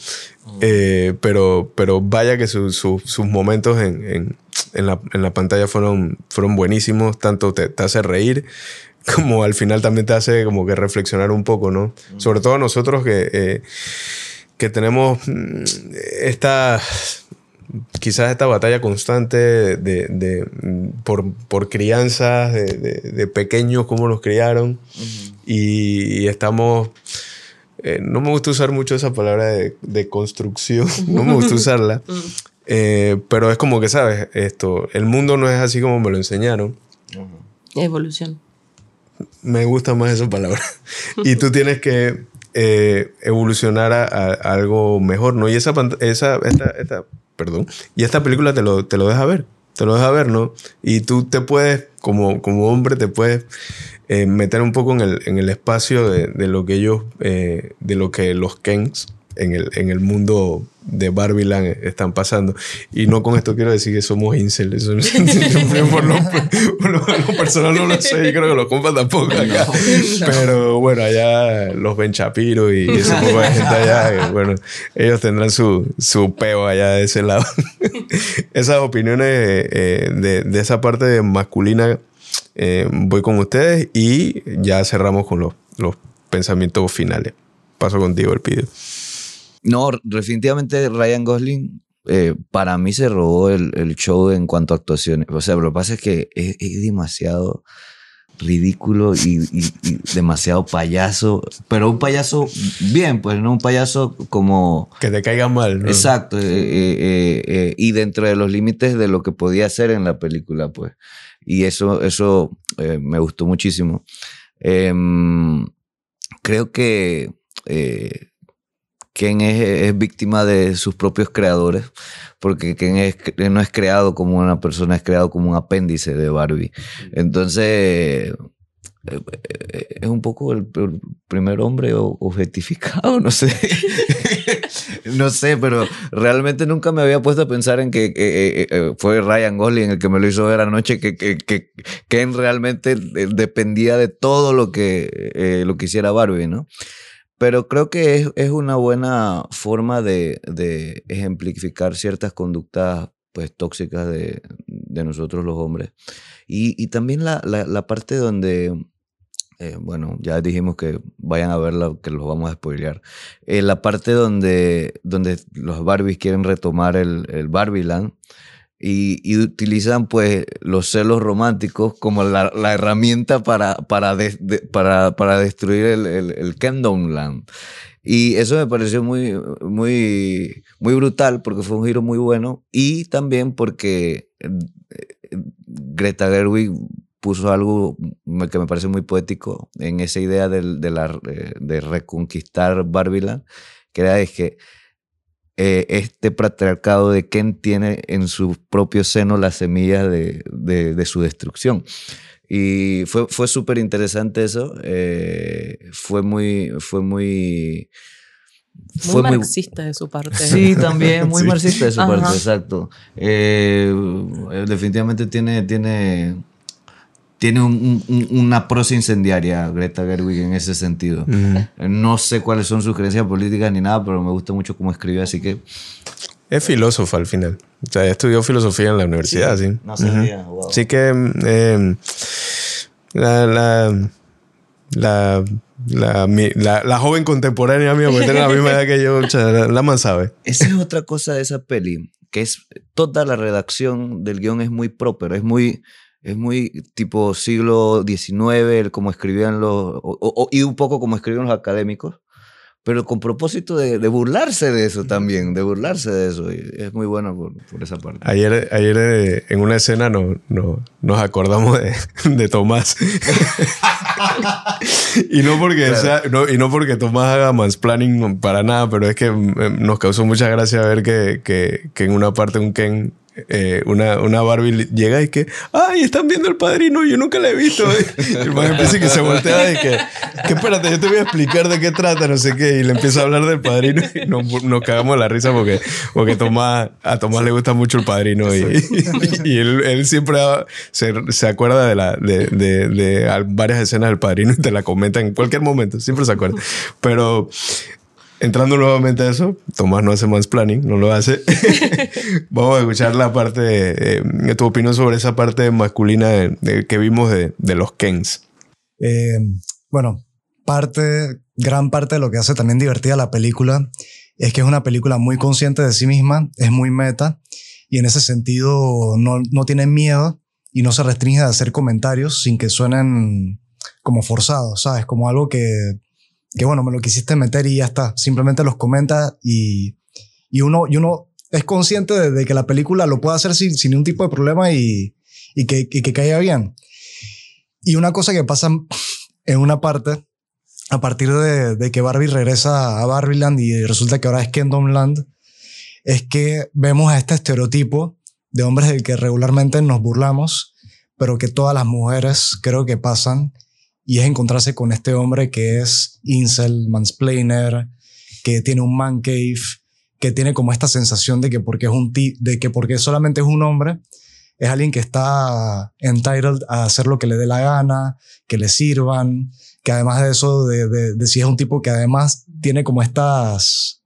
Eh, pero, pero vaya que su- su- sus momentos en, en- en la, en la pantalla fueron, fueron buenísimos. Tanto te, te hace reír [LAUGHS] como al final también te hace como que reflexionar un poco, ¿no? Sobre todo nosotros que, eh, que tenemos mm, esta quizás esta batalla constante de, de- por, por crianzas de, de- de pequeños, cómo nos criaron. y, y estamos... eh, no me gusta usar mucho esa palabra de, de construcción, [LAUGHS] no me gusta usarla, [LAUGHS] eh, pero es como que, ¿sabes? Esto, el mundo no es así como me lo enseñaron. Evolución. Me gusta más esa palabra. [LAUGHS] y tú tienes que eh, evolucionar a, algo mejor, ¿no? Y esa, esa esta, esta- perdón, y esta película te lo, te lo deja ver, te lo deja ver, ¿no? Y tú te puedes, como, como hombre, te puedes eh, meter un poco en el, en el espacio de, de lo que ellos, eh, de lo que los Kens en el, en el mundo de Barbiland están pasando. Y no con esto quiero decir que somos incel. Eso, [LAUGHS] por, lo, por lo- por lo personal no lo sé y creo que los compas tampoco acá. Pero bueno, allá los Ben Shapiro y ese poco de gente allá, eh, bueno, ellos tendrán su, su peo allá de ese lado. [LAUGHS] Esas opiniones eh, de, de esa parte masculina eh, voy con ustedes y ya cerramos con los, los pensamientos finales. Paso contigo el pido. No, definitivamente Ryan Gosling eh, para mí se robó el, el show en cuanto a actuaciones. O sea, lo que pasa es que es, es demasiado ridículo y, y- y demasiado payaso, pero un payaso bien, pues no un payaso como... Que te caiga mal. ¿no? Exacto, eh, eh, y dentro de los límites de lo que podía hacer en la película, pues. Y eso, eso me gustó muchísimo. Em, creo que Ken es, es víctima de sus propios creadores, porque Ken es, no es creado como una persona, es creado como un apéndice de Barbie. Entonces, eh, eh, es un poco el, primer hombre objetificado, [LAUGHS] no sé. no sé, pero realmente nunca me había puesto a pensar en que eh, fue Ryan Gosling el que me lo hizo ver anoche, que, que, que Ken realmente dependía de todo lo que, eh, lo que hiciera Barbie, ¿no? Pero creo que es, es una buena forma de, de ejemplificar ciertas conductas pues, tóxicas de, de nosotros los hombres. Y, y también la, la, la parte donde, eh, bueno, ya dijimos que vayan a verla, que los vamos a spoilear. Eh, la parte donde, donde los Barbies quieren retomar el, el Barbieland y, utilizan pues los celos románticos como la, herramienta para, para, de- para, para destruir el, el, el Land. Y eso me pareció muy, muy, muy brutal porque fue un giro muy bueno y también porque eh, eh, Greta Gerwig puso algo que me parece muy poético en esa idea del- de, la, eh, de reconquistar Barbiland, que era es que eh, este patriarcado de Ken tiene en su propio seno las semillas de, de- de su destrucción. Y fue, fue súper interesante eso. eh, fue muy, fue muy, Muy fue muy, marxista de su parte. Sí, también, muy [LAUGHS] Sí. marxista de su Ajá. parte, exacto. Eh, definitivamente tiene, tiene, tiene un- un- una prosa incendiaria Greta Gerwig en ese sentido. No sé cuáles son sus creencias políticas ni nada, pero me gusta mucho cómo escribe, así que... Es filósofa al final. O sea, estudió filosofía en la universidad, sí. No sabía, wow. Sí que eh, la, la, la, la, mi- la- la joven contemporánea mía, porque tiene la misma edad que yo, la, la man sabe. Esa es otra cosa de esa peli, que es toda la redacción del guion es muy próspero, es muy, es muy tipo siglo XIX, como escribían los, o- o- y un poco como escribían los académicos, pero con propósito de, de burlarse de eso también, de burlarse de eso. y es muy bueno por, por esa parte. Ayer, ayer eh, en una escena no, no- nos acordamos de, [LAUGHS] de Tomás. [LAUGHS] y, no porque Claro. sea- no, y no porque Tomás haga mansplaining para nada, pero es que mm, nos causó mucha gracia ver que, que, que en una parte un Ken, eh, una, una Barbie llega y que, ay, están viendo el padrino, yo nunca la he visto. [LAUGHS] Y el man empieza que se voltea y que, que espérate, yo te voy a explicar de qué trata, no sé qué. Y le empieza a hablar del padrino y nos, nos cagamos la risa porque, porque Tomás, a Tomás le gusta mucho el padrino y, [LAUGHS] y él, él siempre se, se acuerda de, la, de, de, de varias escenas del padrino y te la comenta en cualquier momento, siempre se acuerda. Pero entrando nuevamente a eso, Tomás no hace mansplaining, no lo hace. [LAUGHS] Vamos a escuchar la parte, eh, tu opinión sobre esa parte masculina de- de- que vimos de, de los Kens. Eh, bueno, parte, gran parte de lo que hace también divertida la película es que es una película muy consciente de sí misma, es muy meta y en ese sentido no, no tiene miedo y no se restringe a hacer comentarios sin que suenen como forzados, ¿sabes? Como algo que, que bueno, me lo quisiste meter y ya está. Simplemente los comenta y, y, uno, y uno es consciente de, que la película lo puede hacer sin, sin ningún tipo de problema y, y, que, y que caiga bien. Y una cosa que pasa [LAUGHS] en una parte, a partir de, de que Barbie regresa a Barbieland y resulta que ahora es Kingdomland, es que vemos a este estereotipo de hombres del que regularmente nos burlamos, pero que todas las mujeres creo que pasan, y es encontrarse con este hombre que es incel, mansplainer, que tiene un man cave, que tiene como esta sensación de que porque es un de que porque solamente es un hombre, es alguien que está entitled a hacer lo que le dé la gana, que le sirvan, que además de eso, de, de, si es un tipo que además tiene como estas,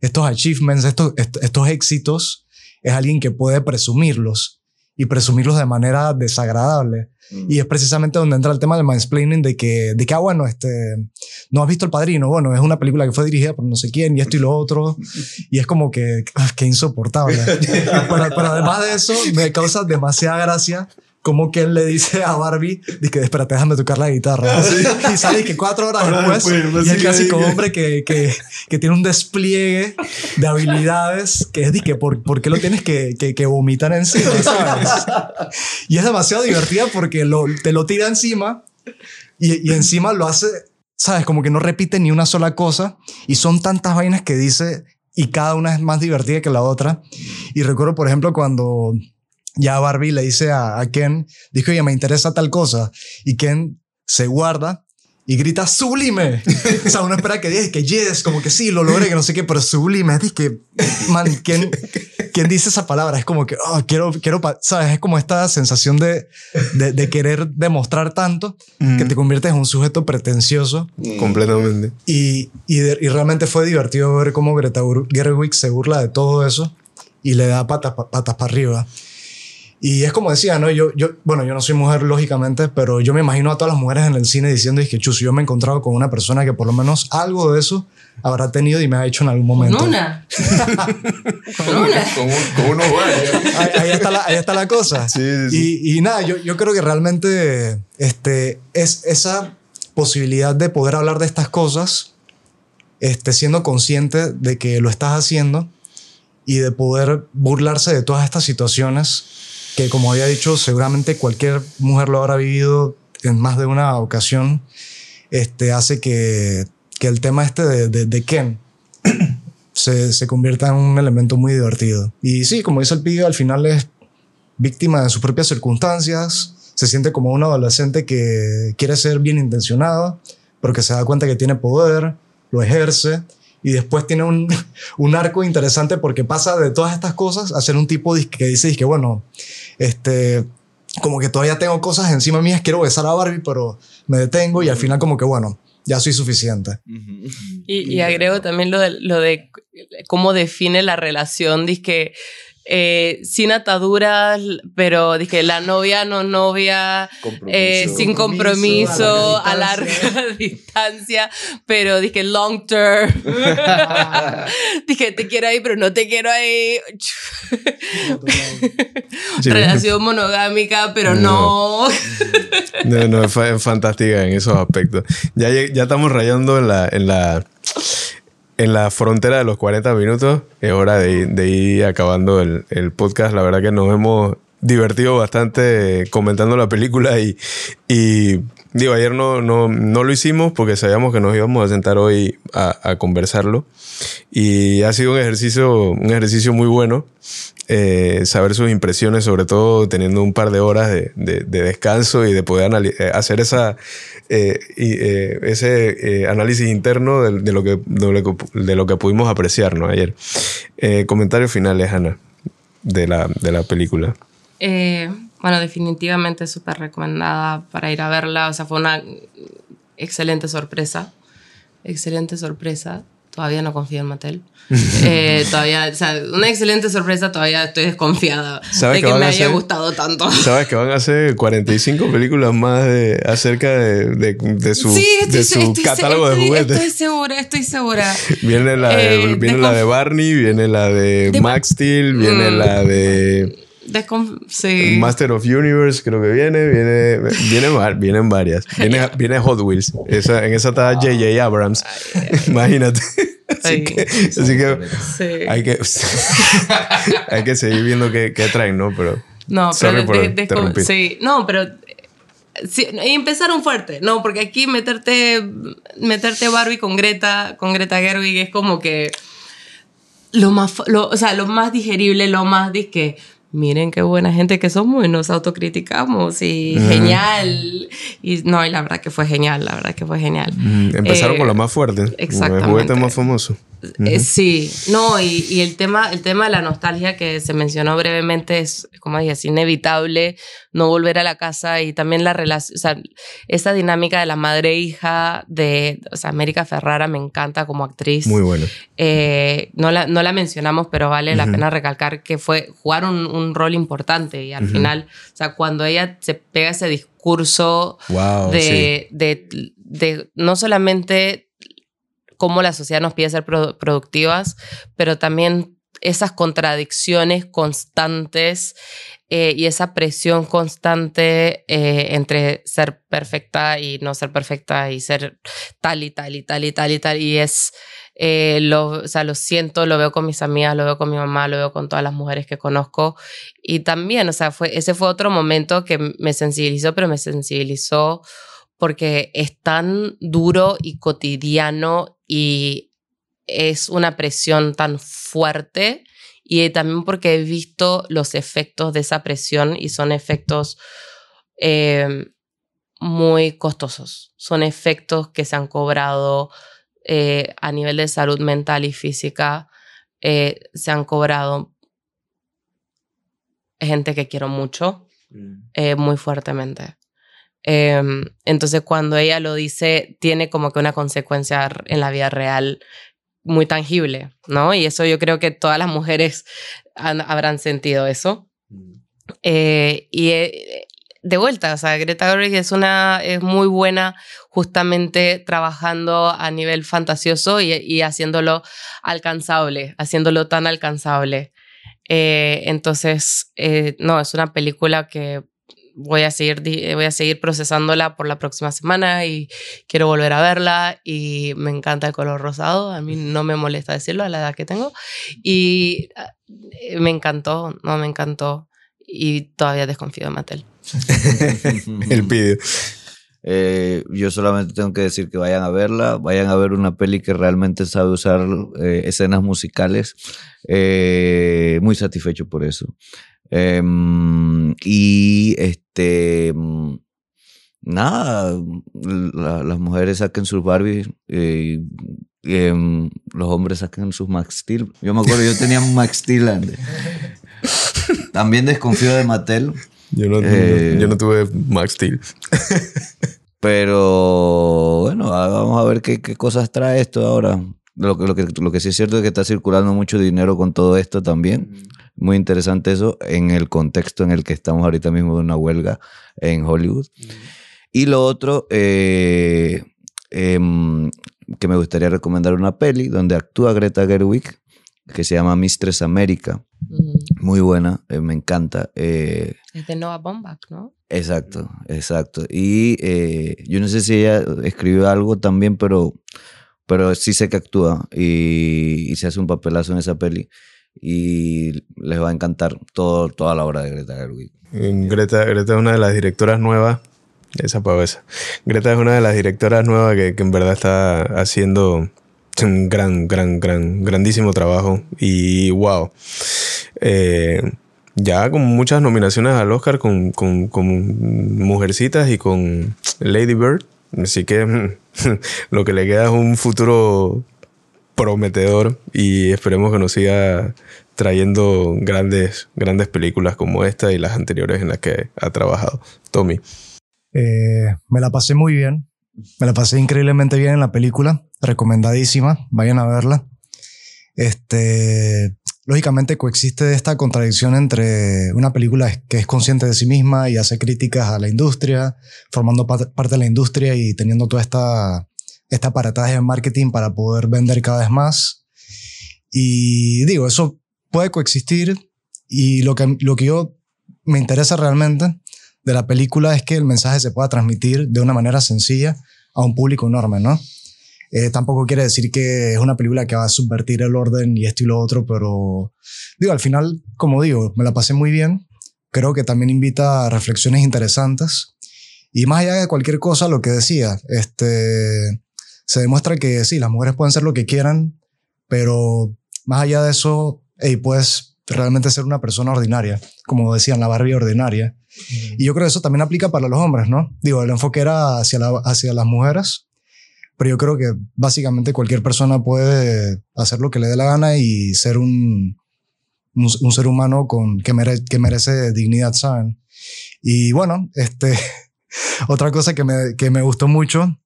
estos achievements, estos, est- estos éxitos, es alguien que puede presumirlos y presumirlos de manera desagradable. Y es precisamente donde entra el tema del mansplaining de que, de que, ah, bueno, este, no has visto El Padrino, bueno, es una película que fue dirigida por no sé quién y esto y lo otro, [LAUGHS] y es como que, ah, qué insoportable. [LAUGHS] pero, pero además de eso, me causa demasiada gracia como que él le dice a Barbie, dice, espérate, déjame tocar la guitarra. [LAUGHS] Y sale que cuatro horas después, después, y el clásico sí. hombre que, que, que tiene un despliegue de habilidades que es de que, ¿por, por qué lo tienes que, que, que vomitar encima? [LAUGHS] ¿sabes? Y es demasiado divertida porque lo, te lo tira encima y, y encima lo hace, ¿sabes? Como que no repite ni una sola cosa y son tantas vainas que dice y cada una es más divertida que la otra. Y recuerdo, por ejemplo, cuando ya Barbie le dice a, a Ken, dijo, oye, me interesa tal cosa. Y Ken se guarda y grita sublime. [LAUGHS] o sea, uno espera que diga que yes, como que sí, lo logré, que no sé qué, pero sublime. Es que, man, ¿quién, quién dice esa palabra? Es como que, oh, quiero, quiero, pa-", ¿sabes? Es como esta sensación de, de, de querer demostrar tanto que te conviertes en un sujeto pretencioso. Completamente. Y, y, de- y realmente fue divertido ver cómo Greta Gerwig se burla de todo eso y le da patas pa- patas para arriba. Y es como decía, ¿no? Yo, yo, bueno, yo no soy mujer, lógicamente, pero yo me imagino a todas las mujeres en el cine diciendo, es que chus, yo me he encontrado con una persona que por lo menos algo de eso habrá tenido y me ha hecho en algún momento. Con una. [LAUGHS] Con una. Con, un- con unos guayos. Ahí, ahí está la, ahí está la cosa. Sí, sí, sí. Y, y nada, yo, yo creo que realmente este, es esa posibilidad de poder hablar de estas cosas, este, siendo consciente de que lo estás haciendo y de poder burlarse de todas estas situaciones que, como había dicho, seguramente cualquier mujer lo habrá vivido en más de una ocasión, este, hace que, que el tema este de, de, de Ken [CLEARS THROAT] se, se convierta en un elemento muy divertido. Y sí, como dice el pibe, al final es víctima de sus propias circunstancias, se siente como un adolescente que quiere ser bien intencionado, pero que se da cuenta que tiene poder, lo ejerce y después tiene un, [LAUGHS] un arco interesante porque pasa de todas estas cosas a ser un tipo que dice que bueno, este, como que todavía tengo cosas encima mías, quiero besar a Barbie, pero me detengo y al final como que bueno, ya soy suficiente. Y, y agrego también lo de, lo de cómo define la relación, que sin ataduras, pero dizque la novia no novia, eh, sin compromiso, a larga [LAUGHS] distancia, pero dije long term. [LAUGHS] [LAUGHS] dije te quiero ahí, pero no te quiero ahí. Relación monogámica, pero no. No, no, es, fa- es fantástica en esos aspectos. Ya, ya estamos rayando en la, en la, en la frontera de los 40 minutos. Es hora de, ir- acabando el, podcast. La verdad que nos hemos divertido bastante comentando la película y digo, ayer no, no, no lo hicimos porque sabíamos que nos íbamos a sentar hoy a, a conversarlo. Y ha sido un ejercicio, un ejercicio muy bueno. eh, saber sus impresiones, sobre todo teniendo un par de horas de, de- de descanso y de poder eh, hacer esa, eh, ese análisis interno de, de lo que, de, lo que, pudimos apreciar ¿no? ayer. Comentarios finales, Ana, de la, de la película. Bueno, definitivamente súper recomendada para ir a verla. O sea, fue una excelente sorpresa. Excelente sorpresa. Todavía no confío en Mattel. [LAUGHS] Eh, todavía, o sea, una excelente sorpresa. Todavía estoy desconfiada ¿Sabes de que me haya gustado tanto. [LAUGHS] Sabes que van a hacer 45 películas más de, acerca de, de, de su, sí, estoy, de su estoy- catálogo estoy- de juguetes. Estoy segura, estoy segura. [LAUGHS] Viene la, de, Eh, viene de la conf- de Barney, viene la de, Max Steel, viene Mm. la de sí. Master of Universe, creo que viene, viene, vienen varias. Viene, viene Hot Wheels. Esa, en esa está J.J. Abrams. [LAUGHS] Imagínate. Así que, así que Sí. hay que, [LAUGHS] hay que seguir viendo qué, qué traen, ¿no? Pero No, pero de- de- sí, no, pero eh, sí, y empezaron fuerte, no, porque aquí meterte meterte Barbie con Greta, con Greta Gerwig es como que lo más lo, o sea, lo más digerible, lo más de que miren qué buena gente que somos y nos autocriticamos y Ujú. genial. Y no, y la verdad que fue genial, la verdad que fue genial. mm, empezaron Eh, con la más fuerte. exactamente. El juguete más famoso. Eh, sí, no, y, y el, tema, el tema de la nostalgia que se mencionó brevemente es, como dije, es inevitable no volver a la casa y también la relación, o sea, esa dinámica de la madre-hija de, o sea, América Ferrara me encanta como actriz. Muy bueno. Eh, no, la, no la mencionamos, pero vale la Ujú. pena recalcar que fue jugar un, un rol importante y al final, o sea, cuando ella se pega ese discurso Wow. sí. de, de, de no solamente cómo la sociedad nos pide ser produ- productivas, pero también esas contradicciones constantes eh, y esa presión constante eh, entre ser perfecta y no ser perfecta y ser tal y tal y tal y tal y tal. Y es, eh, lo, o sea, lo siento, lo veo con mis amigas, lo veo con mi mamá, lo veo con todas las mujeres que conozco. Y también, o sea, fue, ese fue otro momento que me sensibilizó, pero me sensibilizó porque es tan duro y cotidiano y es una presión tan fuerte y también porque he visto los efectos de esa presión y son efectos eh, muy costosos. Son efectos que se han cobrado eh, a nivel de salud mental y física. eh, se han cobrado gente que quiero mucho eh, muy fuertemente. Em, entonces, cuando ella lo dice, tiene como que una consecuencia en la vida real muy tangible, ¿no? Y eso yo creo que todas las mujeres han- habrán sentido eso. Eh, y eh, de vuelta, o sea, Greta Gerwig es una es muy buena justamente trabajando a nivel fantasioso y, y haciéndolo alcanzable, haciéndolo tan alcanzable. Eh, entonces, no, es una película que voy a seguir di- voy a seguir procesándola por la próxima semana y quiero volver a verla y me encanta el color rosado, a mí no me molesta decirlo a la edad que tengo y eh, me encantó, no me encantó y todavía desconfío de Mattel. [LAUGHS] El pidió. Eh, yo solamente tengo que decir que vayan a verla, vayan a ver una peli que realmente sabe usar eh, escenas musicales. Eh, muy satisfecho por eso. Em, y este. mm, Nada, la- las mujeres saquen sus Barbies. eh, em, los hombres sacan sus Max Steel. Yo me acuerdo, yo tenía un Max Steel. ande. [LAUGHS] También desconfío de Mattel. Yo no, Eh, yo no tuve Max Steel. [LAUGHS] Pero bueno, vamos a ver qué, qué cosas trae esto ahora. Lo que, lo, que, lo que sí es cierto es que está circulando mucho dinero con todo esto también. Muy interesante eso en el contexto en el que estamos ahorita mismo de una huelga en Hollywood. Y lo otro, eh, em, que me gustaría recomendar una peli donde actúa Greta Gerwig, que se llama Mistress America. Muy buena, eh, me encanta. Eh, Es de Noah Baumbach, ¿no? Exacto, exacto. Y yo no sé si ella escribió algo también, pero, pero sí sé que actúa y, se hace un papelazo en esa peli. Y les va a encantar todo, toda la obra de Greta Gerwig. Greta, Greta es una de las directoras nuevas. Esa pavesa. Greta es una de las directoras nuevas que, que en verdad está haciendo un gran, gran, gran, grandísimo trabajo. Y wow. Eh, ya con muchas nominaciones al Oscar con, con, con Mujercitas y con Lady Bird. Así que [LAUGHS] lo que le queda es un futuro prometedor y esperemos que nos siga trayendo grandes, grandes películas como esta y las anteriores en las que ha trabajado. Tommy. Eh, me la pasé muy bien. Me la pasé increíblemente bien en la película. Recomendadísima. Vayan a verla. Este, lógicamente coexiste esta contradicción entre una película que es consciente de sí misma y hace críticas a la industria, formando pa- parte de la industria y teniendo toda esta, esta aparataje de marketing para poder vender cada vez más. Y digo, eso puede coexistir y lo que, lo que yo me interesa realmente de la película es que el mensaje se pueda transmitir de una manera sencilla a un público enorme, ¿no? Eh, tampoco quiere decir que es una película que va a subvertir el orden y esto y lo otro, pero digo, al final, como digo, me la pasé muy bien. Creo que también invita a reflexiones interesantes. Y más allá de cualquier cosa, lo que decía, este, se demuestra que sí, las mujeres pueden ser lo que quieran, pero más allá de eso, hey, puedes realmente ser una persona ordinaria, como decían, la Barbie ordinaria. Y yo creo que eso también aplica para los hombres, ¿no? Digo, el enfoque era hacia, la- hacia las mujeres, pero yo creo que básicamente cualquier persona puede hacer lo que le dé la gana y ser un, un, un ser humano con, que, mere- que merece dignidad, ¿saben? Y bueno, este, [LAUGHS] otra cosa que me, que me gustó mucho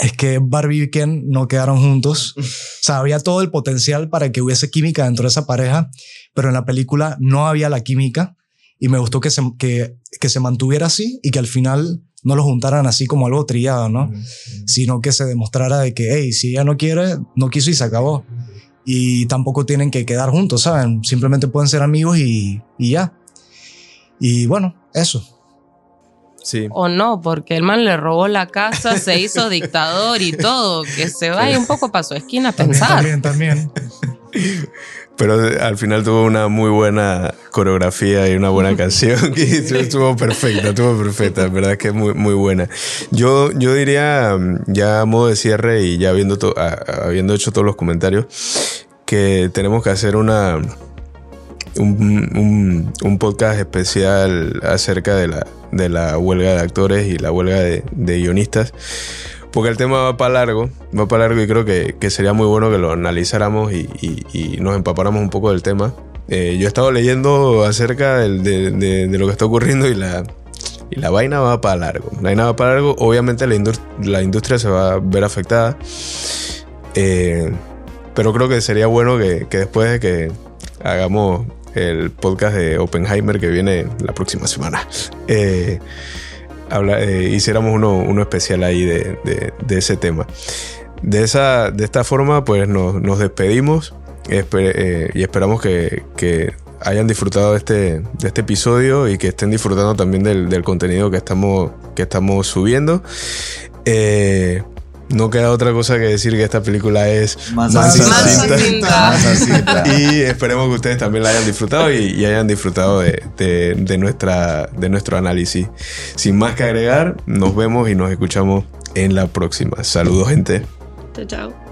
es que Barbie y Ken no quedaron juntos. [LAUGHS] O sea, había todo el potencial para que hubiese química dentro de esa pareja, pero en la película no había la química y me gustó que se, que, que se mantuviera así y que al final no lo juntaran así como algo trillado, ¿no? Sino que se demostrara de que, hey, si ella no quiere, no quiso y se acabó. Y tampoco tienen que quedar juntos, ¿saben? Simplemente pueden ser amigos y, y ya. Y bueno, eso. Sí. O no, porque el man le robó la casa, se hizo dictador y todo. Que se vaya un poco para su esquina a pensar. También, también. [LAUGHS] Pero al final tuvo una muy buena coreografía y una buena [LAUGHS] canción. [LAUGHS] Y estuvo- perfecta, estuvo perfecta. En verdad que es muy, muy buena. Yo, yo diría, mm, ya a modo de cierre y ya habiendo, to- a- habiendo hecho todos los comentarios, que tenemos que hacer una, un, un- un podcast especial acerca de la, de la huelga de actores y la huelga de, de guionistas. Porque el tema va para largo, va para largo y creo que, que sería muy bueno que lo analizáramos y, y- y nos empapáramos un poco del tema. Eh, yo he estado leyendo acerca de, de- de lo que está ocurriendo y la, y la vaina va para largo. La vaina va para largo, obviamente la, indus- la industria se va a ver afectada. Eh, pero creo que sería bueno que, que después de que hagamos el podcast de Oppenheimer que viene la próxima semana, eh, habla- eh, hiciéramos uno, uno especial ahí de, de- ese tema. De, esa, de esta forma, pues nos, nos despedimos espe- eh, y esperamos que, que hayan disfrutado de este, de este episodio y que estén disfrutando también del, del contenido que estamos, que estamos subiendo. Eh, no queda otra cosa que decir que esta película es Mansa Mansa Cinta. Cinta. Mansa Cinta. Y esperemos que ustedes también la hayan disfrutado y, y hayan disfrutado de, de- de nuestra, de nuestro análisis. Sin más que agregar, nos vemos y nos escuchamos en la próxima. Saludos, gente. Chao, chao.